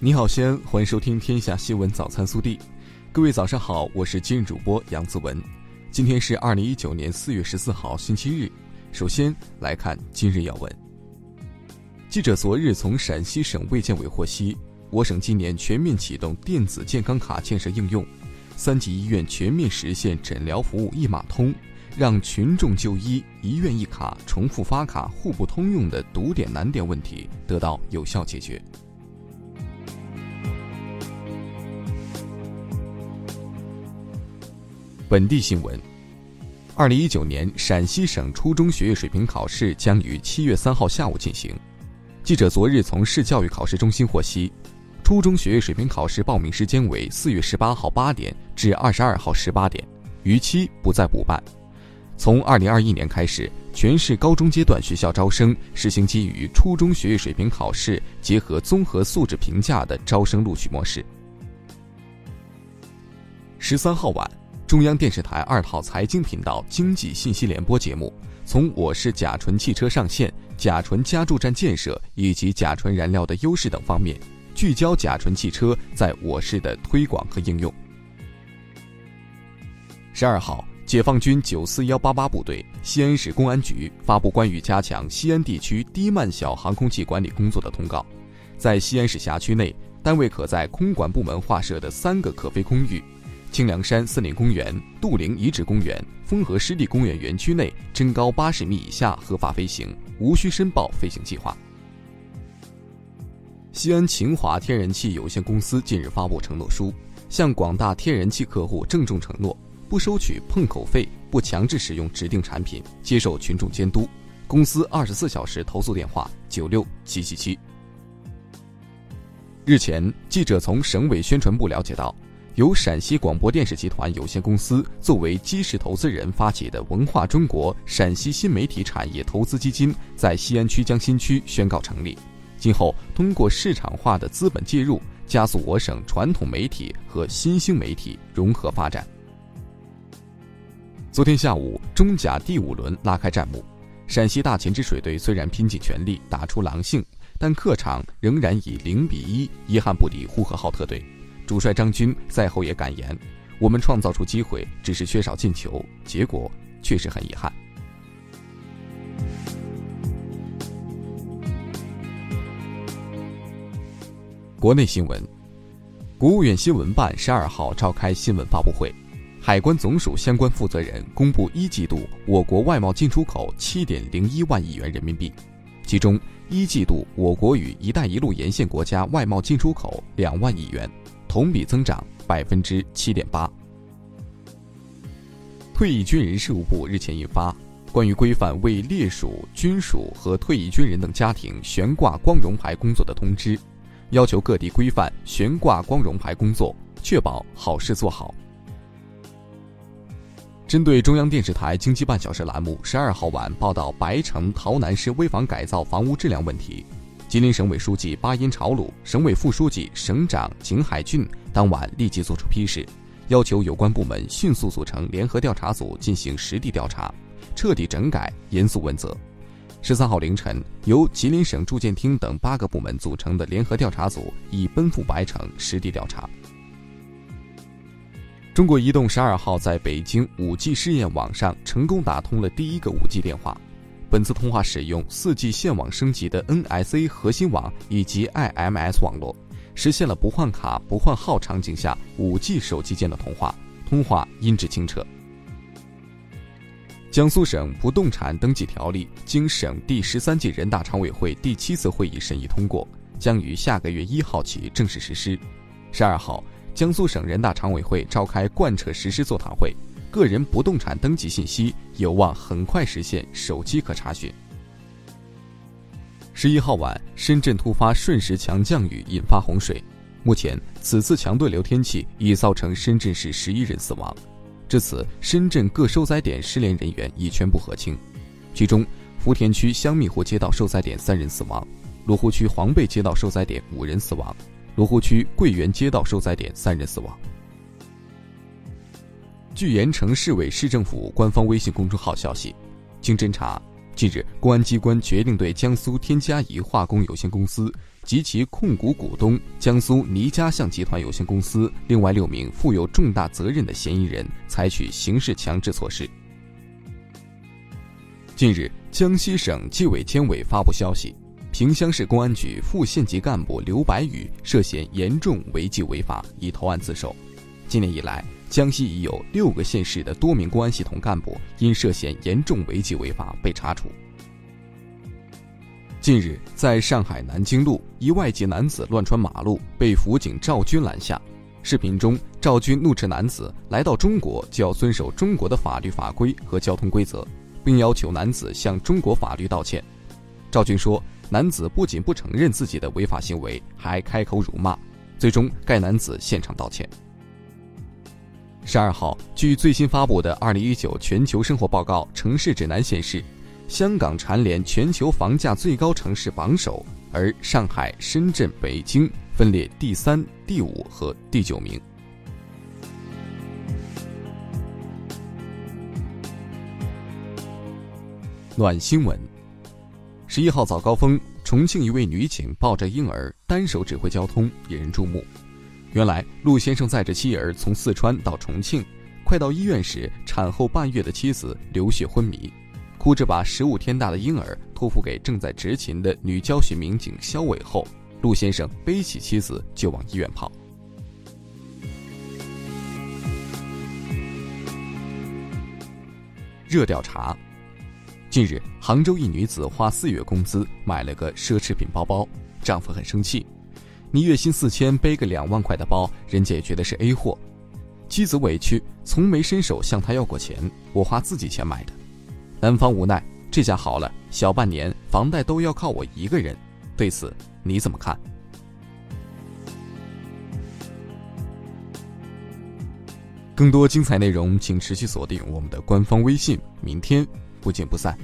你好，西安，欢迎收听《天下新闻早餐速递》。各位早上好，我是今日主播杨子文。今天是二零一九年四月十四号，星期日。首先来看今日要闻。记者昨日从陕西省卫健委获悉，我省今年全面启动电子健康卡建设应用，三级医院全面实现诊疗服务一码通，让群众就医一院一卡、重复发卡、互不通用的堵点难点问题得到有效解决。本地新闻：二零一九年陕西省初中学业水平考试将于七月三号下午进行。记者昨日从市教育考试中心获悉，初中学业水平考试报名时间为四月十八号八点至二十二号十八点，逾期不再补办。从二零二一年开始，全市高中阶段学校招生实行基于初中学业水平考试结合综合素质评价的招生录取模式。十三号晚。中央电视台二套财经频道经济信息联播节目，从我市甲醇汽车上线、甲醇加注站建设以及甲醇燃料的优势等方面，聚焦甲醇汽车在我市的推广和应用。十二号，解放军九四幺八八部队、西安市公安局发布关于加强西安地区低慢小航空器管理工作的通告，在西安市辖区内，单位可在空管部门划设的三个可飞空域。清凉山森林公园、杜陵遗址公园、丰河湿地公园园区内，身高八十米以下合法飞行，无需申报飞行计划。西安秦华天然气有限公司近日发布承诺书，向广大天然气客户郑重承诺，不收取碰口费，不强制使用指定产品，接受群众监督。公司二十四小时投诉电话：九六七七七。日前，记者从省委宣传部了解到。由陕西广播电视集团有限公司作为基石投资人发起的“文化中国”陕西新媒体产业投资基金在西安曲江新区宣告成立。今后通过市场化的资本介入，加速我省传统媒体和新兴媒体融合发展。昨天下午，中甲第五轮拉开战幕，陕西大秦之水队虽然拼尽全力打出狼性，但客场仍然以零比一遗憾不敌呼和浩特队。主帅张军赛后也感言：“我们创造出机会，只是缺少进球，结果确实很遗憾。”国内新闻，国务院新闻办十二号召开新闻发布会，海关总署相关负责人公布一季度我国外贸进出口七点零一万亿元人民币，其中一季度我国与“一带一路”沿线国家外贸进出口两万亿元。同比增长百分之七点八。退役军人事务部日前印发《关于规范为烈属、军属和退役军人等家庭悬挂光荣牌工作的通知》，要求各地规范悬挂光荣牌工作，确保好事做好。针对中央电视台经济半小时栏目十二号晚报道白城洮南市危房改造房屋质量问题。吉林省委书记巴音朝鲁、省委副书记、省长景海俊当晚立即作出批示，要求有关部门迅速组成联合调查组进行实地调查，彻底整改，严肃问责。十三号凌晨，由吉林省住建厅等八个部门组成的联合调查组已奔赴白城实地调查。中国移动十二号在北京五 G 试验网上成功打通了第一个五 G 电话。本次通话使用 4G 线网升级的 NSA 核心网以及 IMS 网络，实现了不换卡、不换号场景下 5G 手机间的通话，通话音质清澈。江苏省不动产登记条例经省第十三届人大常委会第七次会议审议通过，将于下个月一号起正式实施。十二号，江苏省人大常委会召开贯彻实施座谈会。个人不动产登记信息有望很快实现手机可查询。十一号晚，深圳突发瞬时强降雨，引发洪水。目前，此次强对流天气已造成深圳市十一人死亡。至此，深圳各受灾点失联人员已全部核清。其中，福田区香蜜湖街道受灾点三人死亡，罗湖区黄贝街道受灾点五人死亡，罗湖区桂园街道受灾点三人死亡。据盐城市委市政府官方微信公众号消息，经侦查，近日公安机关决定对江苏天嘉宜化工有限公司及其控股股东江苏倪家巷集团有限公司另外六名负有重大责任的嫌疑人采取刑事强制措施。近日，江西省纪委监委发布消息，萍乡市公安局副县级干部刘白宇涉嫌严重违纪违法，已投案自首。今年以来，江西已有六个县市的多名公安系统干部因涉嫌严重违纪违法被查处。近日，在上海南京路，一外籍男子乱穿马路，被辅警赵军拦下。视频中，赵军怒斥男子来到中国就要遵守中国的法律法规和交通规则，并要求男子向中国法律道歉。赵军说，男子不仅不承认自己的违法行为，还开口辱骂。最终，该男子现场道歉。十二号，据最新发布的《二零一九全球生活报告·城市指南》显示，香港蝉联全球房价最高城市榜首，而上海、深圳、北京分列第三、第五和第九名。暖新闻：十一号早高峰，重庆一位女警抱着婴儿单手指挥交通，引人注目。原来陆先生载着妻儿从四川到重庆，快到医院时，产后半月的妻子流血昏迷，哭着把十五天大的婴儿托付给正在执勤的女交巡民警肖伟后，陆先生背起妻子就往医院跑。热调查：近日，杭州一女子花四月工资买了个奢侈品包包，丈夫很生气。你月薪四千，背个两万块的包，人家也觉得是 A 货。妻子委屈，从没伸手向他要过钱，我花自己钱买的。男方无奈，这下好了，小半年房贷都要靠我一个人。对此你怎么看？更多精彩内容，请持续锁定我们的官方微信。明天不见不散。